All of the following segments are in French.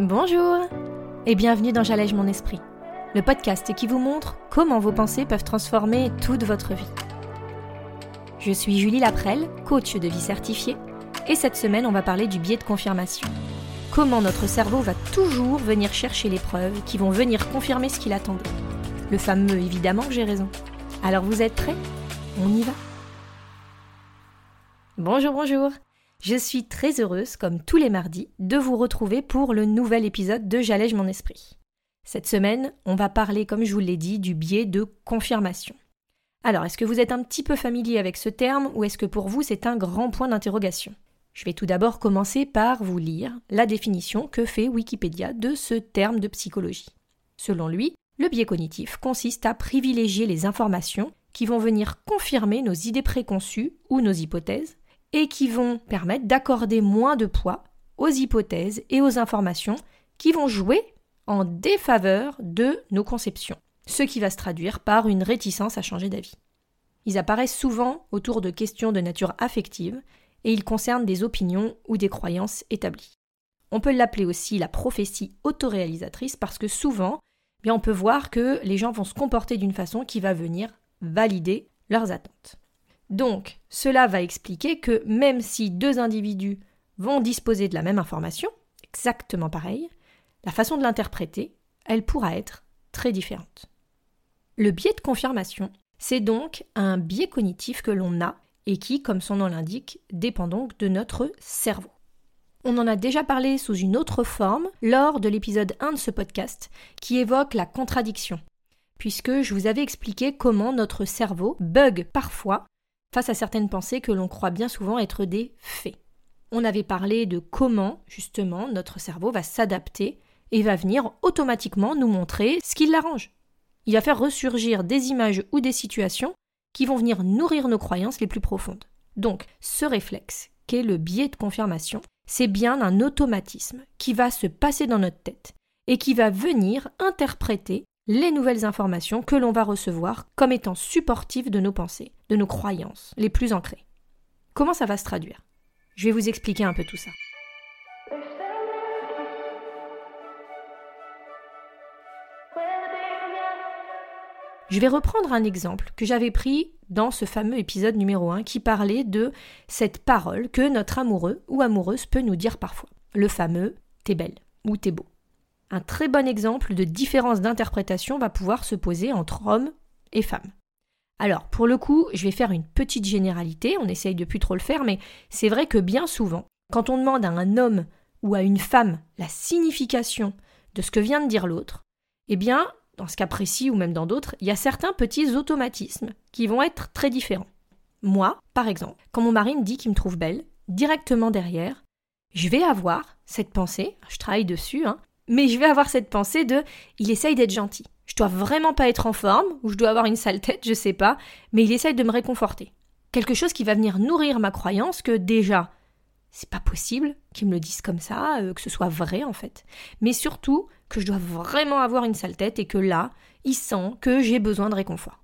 Bonjour et bienvenue dans J'allège mon esprit, le podcast qui vous montre comment vos pensées peuvent transformer toute votre vie. Je suis Julie Laprelle, coach de vie certifiée, et cette semaine on va parler du biais de confirmation. Comment notre cerveau va toujours venir chercher les preuves qui vont venir confirmer ce qu'il attendait. Le fameux évidemment que j'ai raison. Alors vous êtes prêts? On y va? Bonjour, bonjour je suis très heureuse, comme tous les mardis, de vous retrouver pour le nouvel épisode de J'allège mon esprit. Cette semaine, on va parler, comme je vous l'ai dit, du biais de confirmation. Alors, est-ce que vous êtes un petit peu familier avec ce terme ou est-ce que pour vous c'est un grand point d'interrogation? Je vais tout d'abord commencer par vous lire la définition que fait Wikipédia de ce terme de psychologie. Selon lui, le biais cognitif consiste à privilégier les informations qui vont venir confirmer nos idées préconçues ou nos hypothèses et qui vont permettre d'accorder moins de poids aux hypothèses et aux informations qui vont jouer en défaveur de nos conceptions, ce qui va se traduire par une réticence à changer d'avis. Ils apparaissent souvent autour de questions de nature affective et ils concernent des opinions ou des croyances établies. On peut l'appeler aussi la prophétie autoréalisatrice parce que souvent, bien on peut voir que les gens vont se comporter d'une façon qui va venir valider leurs attentes. Donc, cela va expliquer que même si deux individus vont disposer de la même information, exactement pareille, la façon de l'interpréter, elle pourra être très différente. Le biais de confirmation, c'est donc un biais cognitif que l'on a et qui, comme son nom l'indique, dépend donc de notre cerveau. On en a déjà parlé sous une autre forme lors de l'épisode 1 de ce podcast qui évoque la contradiction, puisque je vous avais expliqué comment notre cerveau bug parfois face à certaines pensées que l'on croit bien souvent être des faits. On avait parlé de comment, justement, notre cerveau va s'adapter et va venir automatiquement nous montrer ce qui l'arrange. Il va faire ressurgir des images ou des situations qui vont venir nourrir nos croyances les plus profondes. Donc, ce réflexe, qu'est le biais de confirmation, c'est bien un automatisme qui va se passer dans notre tête et qui va venir interpréter les nouvelles informations que l'on va recevoir comme étant supportives de nos pensées, de nos croyances les plus ancrées. Comment ça va se traduire? Je vais vous expliquer un peu tout ça. Je vais reprendre un exemple que j'avais pris dans ce fameux épisode numéro 1 qui parlait de cette parole que notre amoureux ou amoureuse peut nous dire parfois. Le fameux T'es belle ou T'es beau un très bon exemple de différence d'interprétation va pouvoir se poser entre hommes et femmes. Alors, pour le coup, je vais faire une petite généralité, on essaye de plus trop le faire, mais c'est vrai que bien souvent, quand on demande à un homme ou à une femme la signification de ce que vient de dire l'autre, eh bien, dans ce cas précis ou même dans d'autres, il y a certains petits automatismes qui vont être très différents. Moi, par exemple, quand mon mari me dit qu'il me trouve belle, directement derrière, je vais avoir cette pensée, je travaille dessus, hein, mais je vais avoir cette pensée de il essaye d'être gentil. Je dois vraiment pas être en forme, ou je dois avoir une sale tête, je sais pas, mais il essaye de me réconforter. Quelque chose qui va venir nourrir ma croyance que déjà, c'est pas possible qu'il me le dise comme ça, euh, que ce soit vrai en fait. Mais surtout que je dois vraiment avoir une sale tête et que là, il sent que j'ai besoin de réconfort.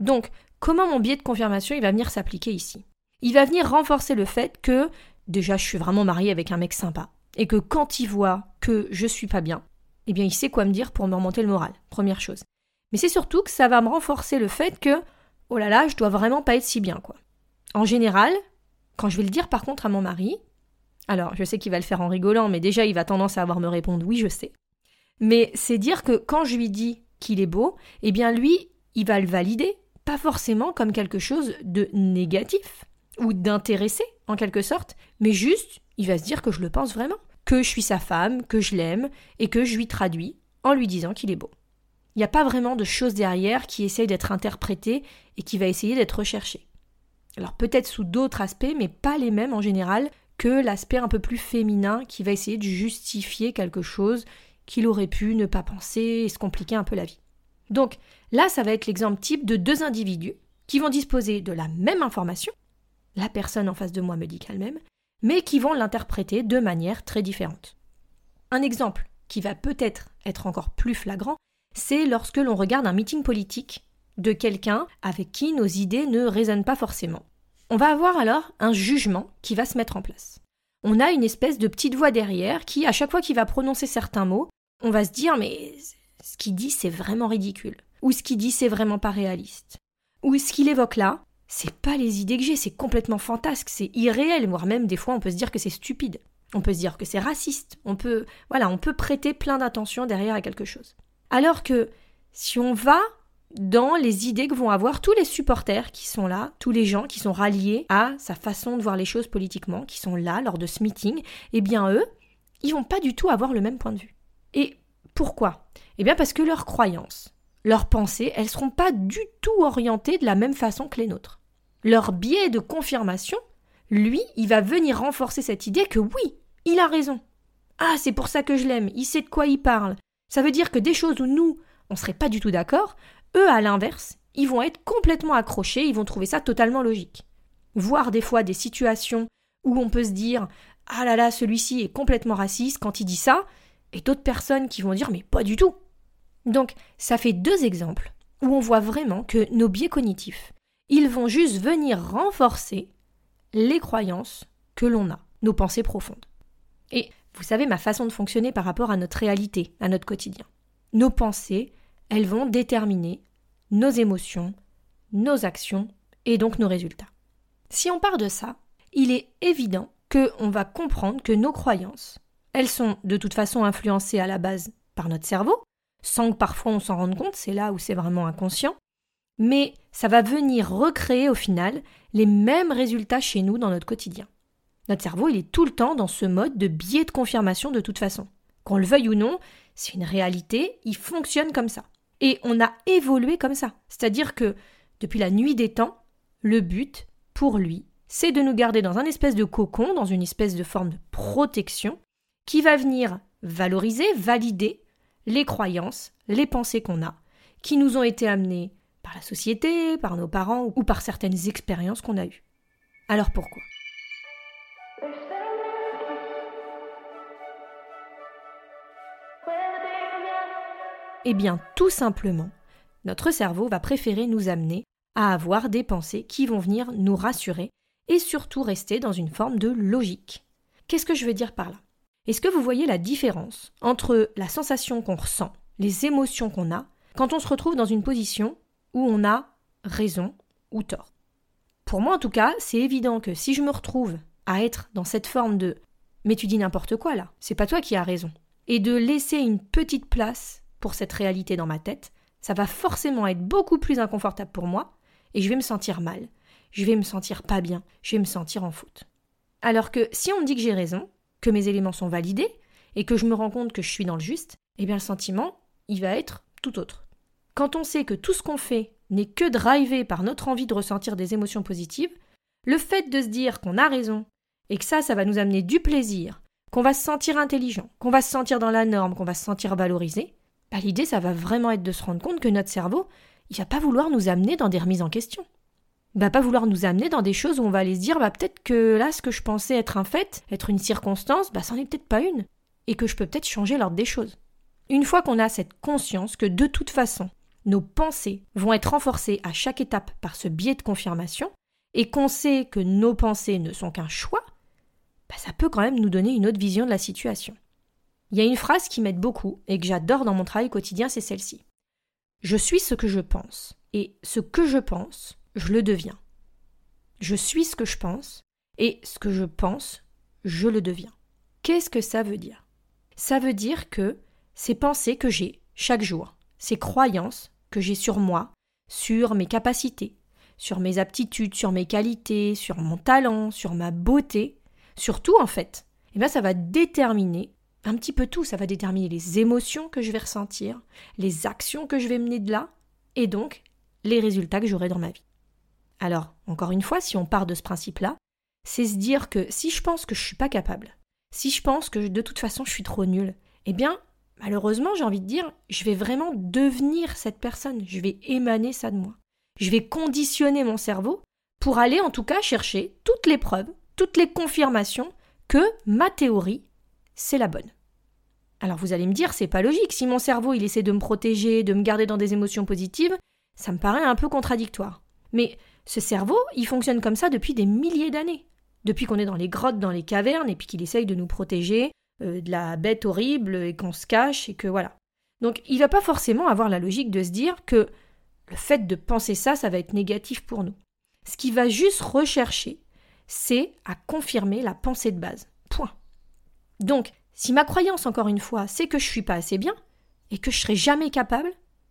Donc, comment mon biais de confirmation il va venir s'appliquer ici? Il va venir renforcer le fait que déjà je suis vraiment mariée avec un mec sympa et que quand il voit que je suis pas bien, eh bien il sait quoi me dire pour me remonter le moral, première chose. Mais c'est surtout que ça va me renforcer le fait que oh là là, je dois vraiment pas être si bien quoi. En général, quand je vais le dire par contre à mon mari, alors je sais qu'il va le faire en rigolant, mais déjà il va tendance à avoir me répondre oui, je sais. Mais c'est dire que quand je lui dis qu'il est beau, eh bien lui, il va le valider, pas forcément comme quelque chose de négatif ou d'intéressé en quelque sorte, mais juste il va se dire que je le pense vraiment, je suis sa femme, que je l'aime, et que je lui traduis en lui disant qu'il est beau. Il n'y a pas vraiment de choses derrière qui essayent d'être interprétées et qui va essayer d'être recherchées. Alors peut-être sous d'autres aspects, mais pas les mêmes en général que l'aspect un peu plus féminin qui va essayer de justifier quelque chose qu'il aurait pu ne pas penser et se compliquer un peu la vie. Donc là, ça va être l'exemple type de deux individus qui vont disposer de la même information, la personne en face de moi me dit qu'elle-même, mais qui vont l'interpréter de manière très différente. Un exemple qui va peut-être être encore plus flagrant, c'est lorsque l'on regarde un meeting politique de quelqu'un avec qui nos idées ne résonnent pas forcément. On va avoir alors un jugement qui va se mettre en place. on a une espèce de petite voix derrière qui, à chaque fois qu'il va prononcer certains mots, on va se dire mais ce qu'il dit c'est vraiment ridicule, ou ce qu'il dit c'est vraiment pas réaliste, ou ce qu'il évoque là, c'est pas les idées que j'ai, c'est complètement fantasque, c'est irréel, voire même des fois on peut se dire que c'est stupide. On peut se dire que c'est raciste, on peut voilà, on peut prêter plein d'attention derrière à quelque chose. Alors que si on va dans les idées que vont avoir tous les supporters qui sont là, tous les gens qui sont ralliés à sa façon de voir les choses politiquement, qui sont là lors de ce meeting, eh bien eux, ils vont pas du tout avoir le même point de vue. Et pourquoi? Eh bien parce que leurs croyances, leurs pensées, elles seront pas du tout orientées de la même façon que les nôtres. Leur biais de confirmation, lui, il va venir renforcer cette idée que oui, il a raison. Ah, c'est pour ça que je l'aime, il sait de quoi il parle. Ça veut dire que des choses où nous, on serait pas du tout d'accord, eux, à l'inverse, ils vont être complètement accrochés, ils vont trouver ça totalement logique. Voir des fois des situations où on peut se dire Ah là là, celui-ci est complètement raciste quand il dit ça, et d'autres personnes qui vont dire Mais pas du tout. Donc, ça fait deux exemples où on voit vraiment que nos biais cognitifs, ils vont juste venir renforcer les croyances que l'on a, nos pensées profondes. Et vous savez ma façon de fonctionner par rapport à notre réalité, à notre quotidien. Nos pensées, elles vont déterminer nos émotions, nos actions et donc nos résultats. Si on part de ça, il est évident qu'on va comprendre que nos croyances, elles sont de toute façon influencées à la base par notre cerveau, sans que parfois on s'en rende compte, c'est là où c'est vraiment inconscient, mais ça va venir recréer au final les mêmes résultats chez nous dans notre quotidien. Notre cerveau, il est tout le temps dans ce mode de biais de confirmation de toute façon. Qu'on le veuille ou non, c'est une réalité, il fonctionne comme ça. Et on a évolué comme ça. C'est-à-dire que, depuis la nuit des temps, le but, pour lui, c'est de nous garder dans un espèce de cocon, dans une espèce de forme de protection, qui va venir valoriser, valider les croyances, les pensées qu'on a, qui nous ont été amenées par la société, par nos parents ou par certaines expériences qu'on a eues. Alors pourquoi? Eh bien, tout simplement, notre cerveau va préférer nous amener à avoir des pensées qui vont venir nous rassurer et surtout rester dans une forme de logique. Qu'est-ce que je veux dire par là? Est-ce que vous voyez la différence entre la sensation qu'on ressent, les émotions qu'on a, quand on se retrouve dans une position où on a raison ou tort Pour moi en tout cas, c'est évident que si je me retrouve à être dans cette forme de mais tu dis n'importe quoi là, c'est pas toi qui as raison, et de laisser une petite place pour cette réalité dans ma tête, ça va forcément être beaucoup plus inconfortable pour moi et je vais me sentir mal. Je vais me sentir pas bien, je vais me sentir en faute. Alors que si on me dit que j'ai raison, que mes éléments sont validés et que je me rends compte que je suis dans le juste, eh bien le sentiment, il va être tout autre. Quand on sait que tout ce qu'on fait n'est que drivé par notre envie de ressentir des émotions positives, le fait de se dire qu'on a raison et que ça, ça va nous amener du plaisir, qu'on va se sentir intelligent, qu'on va se sentir dans la norme, qu'on va se sentir valorisé, bah, l'idée, ça va vraiment être de se rendre compte que notre cerveau, il va pas vouloir nous amener dans des remises en question. Il va pas vouloir nous amener dans des choses où on va aller se dire, bah, peut-être que là, ce que je pensais être un fait, être une circonstance, bah, c'en est peut-être pas une. Et que je peux peut-être changer l'ordre des choses. Une fois qu'on a cette conscience que de toute façon, nos pensées vont être renforcées à chaque étape par ce biais de confirmation, et qu'on sait que nos pensées ne sont qu'un choix, bah, ça peut quand même nous donner une autre vision de la situation. Il y a une phrase qui m'aide beaucoup et que j'adore dans mon travail quotidien, c'est celle-ci. Je suis ce que je pense, et ce que je pense, je le deviens. Je suis ce que je pense, et ce que je pense, je le deviens. Qu'est-ce que ça veut dire? Ça veut dire que ces pensées que j'ai chaque jour, ces croyances que j'ai sur moi, sur mes capacités, sur mes aptitudes, sur mes qualités, sur mon talent, sur ma beauté, sur tout en fait, eh bien ça va déterminer un petit peu tout, ça va déterminer les émotions que je vais ressentir, les actions que je vais mener de là, et donc les résultats que j'aurai dans ma vie. Alors, encore une fois, si on part de ce principe-là, c'est se dire que si je pense que je suis pas capable, si je pense que de toute façon je suis trop nulle, eh bien, malheureusement, j'ai envie de dire, je vais vraiment devenir cette personne, je vais émaner ça de moi. Je vais conditionner mon cerveau pour aller en tout cas chercher toutes les preuves, toutes les confirmations que ma théorie c'est la bonne. Alors vous allez me dire, c'est pas logique. Si mon cerveau il essaie de me protéger, de me garder dans des émotions positives, ça me paraît un peu contradictoire. Mais ce cerveau, il fonctionne comme ça depuis des milliers d'années. depuis qu'on est dans les grottes, dans les cavernes, et puis qu'il essaye de nous protéger euh, de la bête horrible et qu'on se cache et que voilà. Donc il va pas forcément avoir la logique de se dire que le fait de penser ça, ça va être négatif pour nous. Ce qu'il va juste rechercher, c'est à confirmer la pensée de base. Point. Donc, si ma croyance, encore une fois, c'est que je suis pas assez bien et que je serai jamais capable,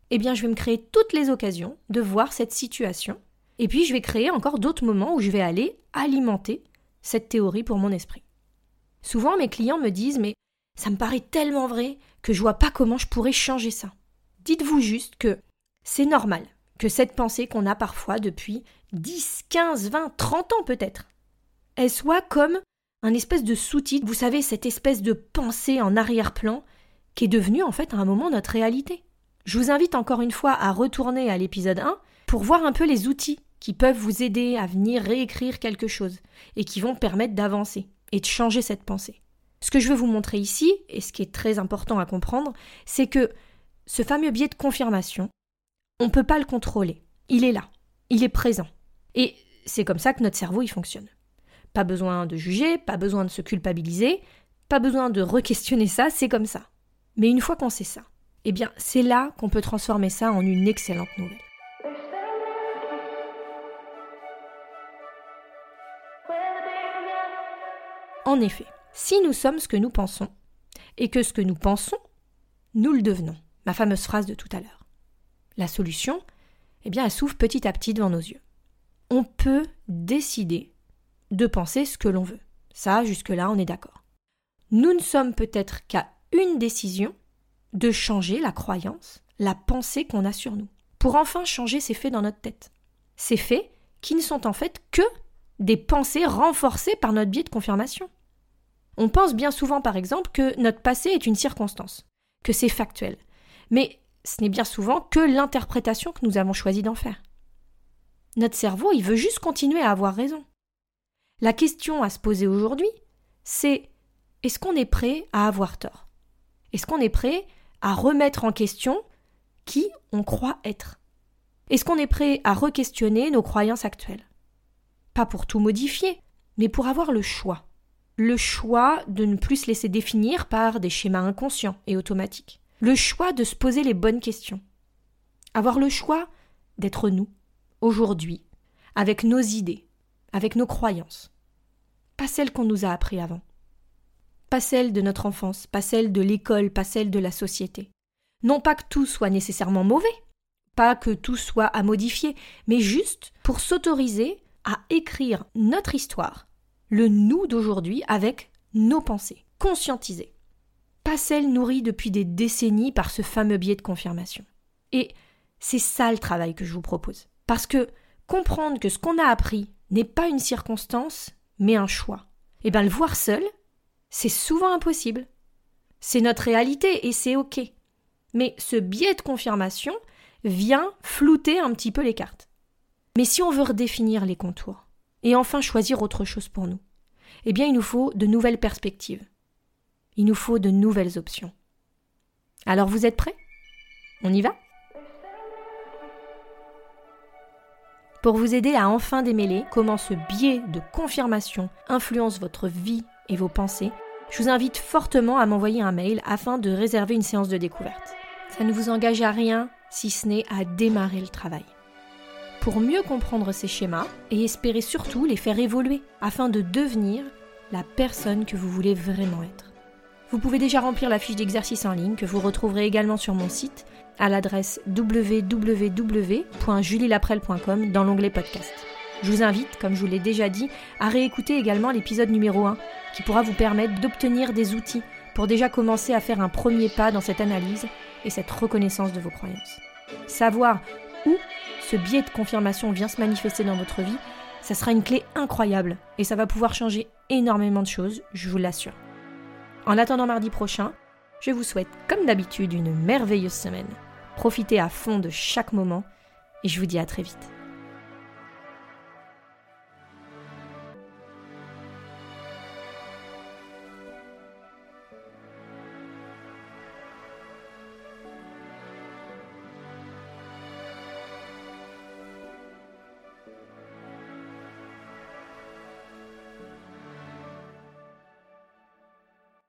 eh bien, je vais me créer toutes les occasions de voir cette situation. Et puis, je vais créer encore d'autres moments où je vais aller alimenter cette théorie pour mon esprit. Souvent, mes clients me disent Mais ça me paraît tellement vrai que je vois pas comment je pourrais changer ça. Dites-vous juste que c'est normal que cette pensée qu'on a parfois depuis 10, 15, 20, 30 ans peut-être, elle soit comme un espèce de sous-titre, vous savez, cette espèce de pensée en arrière-plan qui est devenue en fait à un moment notre réalité. Je vous invite encore une fois à retourner à l'épisode 1 pour voir un peu les outils qui peuvent vous aider à venir réécrire quelque chose et qui vont permettre d'avancer et de changer cette pensée. Ce que je veux vous montrer ici, et ce qui est très important à comprendre, c'est que ce fameux biais de confirmation, on ne peut pas le contrôler. Il est là, il est présent. Et c'est comme ça que notre cerveau il fonctionne. Pas besoin de juger, pas besoin de se culpabiliser, pas besoin de re-questionner ça, c'est comme ça. Mais une fois qu'on sait ça, eh bien c'est là qu'on peut transformer ça en une excellente nouvelle. En effet, si nous sommes ce que nous pensons, et que ce que nous pensons, nous le devenons, ma fameuse phrase de tout à l'heure. La solution, eh bien, elle s'ouvre petit à petit devant nos yeux. On peut décider de penser ce que l'on veut. Ça, jusque-là, on est d'accord. Nous ne sommes peut-être qu'à une décision de changer la croyance, la pensée qu'on a sur nous, pour enfin changer ces faits dans notre tête. Ces faits qui ne sont en fait que des pensées renforcées par notre biais de confirmation. On pense bien souvent, par exemple, que notre passé est une circonstance, que c'est factuel. Mais ce n'est bien souvent que l'interprétation que nous avons choisi d'en faire. Notre cerveau, il veut juste continuer à avoir raison. La question à se poser aujourd'hui, c'est est-ce qu'on est prêt à avoir tort? Est-ce qu'on est prêt à remettre en question qui on croit être? Est-ce qu'on est prêt à re-questionner nos croyances actuelles? Pas pour tout modifier, mais pour avoir le choix. Le choix de ne plus se laisser définir par des schémas inconscients et automatiques. Le choix de se poser les bonnes questions. Avoir le choix d'être nous, aujourd'hui, avec nos idées, avec nos croyances. Pas celles qu'on nous a appris avant. Pas celles de notre enfance, pas celles de l'école, pas celles de la société. Non pas que tout soit nécessairement mauvais, pas que tout soit à modifier, mais juste pour s'autoriser à écrire notre histoire, le nous d'aujourd'hui avec nos pensées, conscientisées. Pas celles nourries depuis des décennies par ce fameux biais de confirmation. Et c'est ça le travail que je vous propose. Parce que comprendre que ce qu'on a appris n'est pas une circonstance, mais un choix. Et eh bien le voir seul, c'est souvent impossible. C'est notre réalité et c'est OK. Mais ce biais de confirmation vient flouter un petit peu les cartes. Mais si on veut redéfinir les contours et enfin choisir autre chose pour nous, eh bien il nous faut de nouvelles perspectives. Il nous faut de nouvelles options. Alors vous êtes prêts? On y va? Pour vous aider à enfin démêler comment ce biais de confirmation influence votre vie et vos pensées, je vous invite fortement à m'envoyer un mail afin de réserver une séance de découverte. Ça ne vous engage à rien si ce n'est à démarrer le travail. Pour mieux comprendre ces schémas et espérer surtout les faire évoluer afin de devenir la personne que vous voulez vraiment être. Vous pouvez déjà remplir la fiche d'exercice en ligne que vous retrouverez également sur mon site à l'adresse www.julielaprel.com dans l'onglet podcast. Je vous invite, comme je vous l'ai déjà dit, à réécouter également l'épisode numéro 1 qui pourra vous permettre d'obtenir des outils pour déjà commencer à faire un premier pas dans cette analyse et cette reconnaissance de vos croyances. Savoir où ce biais de confirmation vient se manifester dans votre vie, ça sera une clé incroyable et ça va pouvoir changer énormément de choses, je vous l'assure. En attendant mardi prochain, je vous souhaite comme d'habitude une merveilleuse semaine. Profitez à fond de chaque moment et je vous dis à très vite.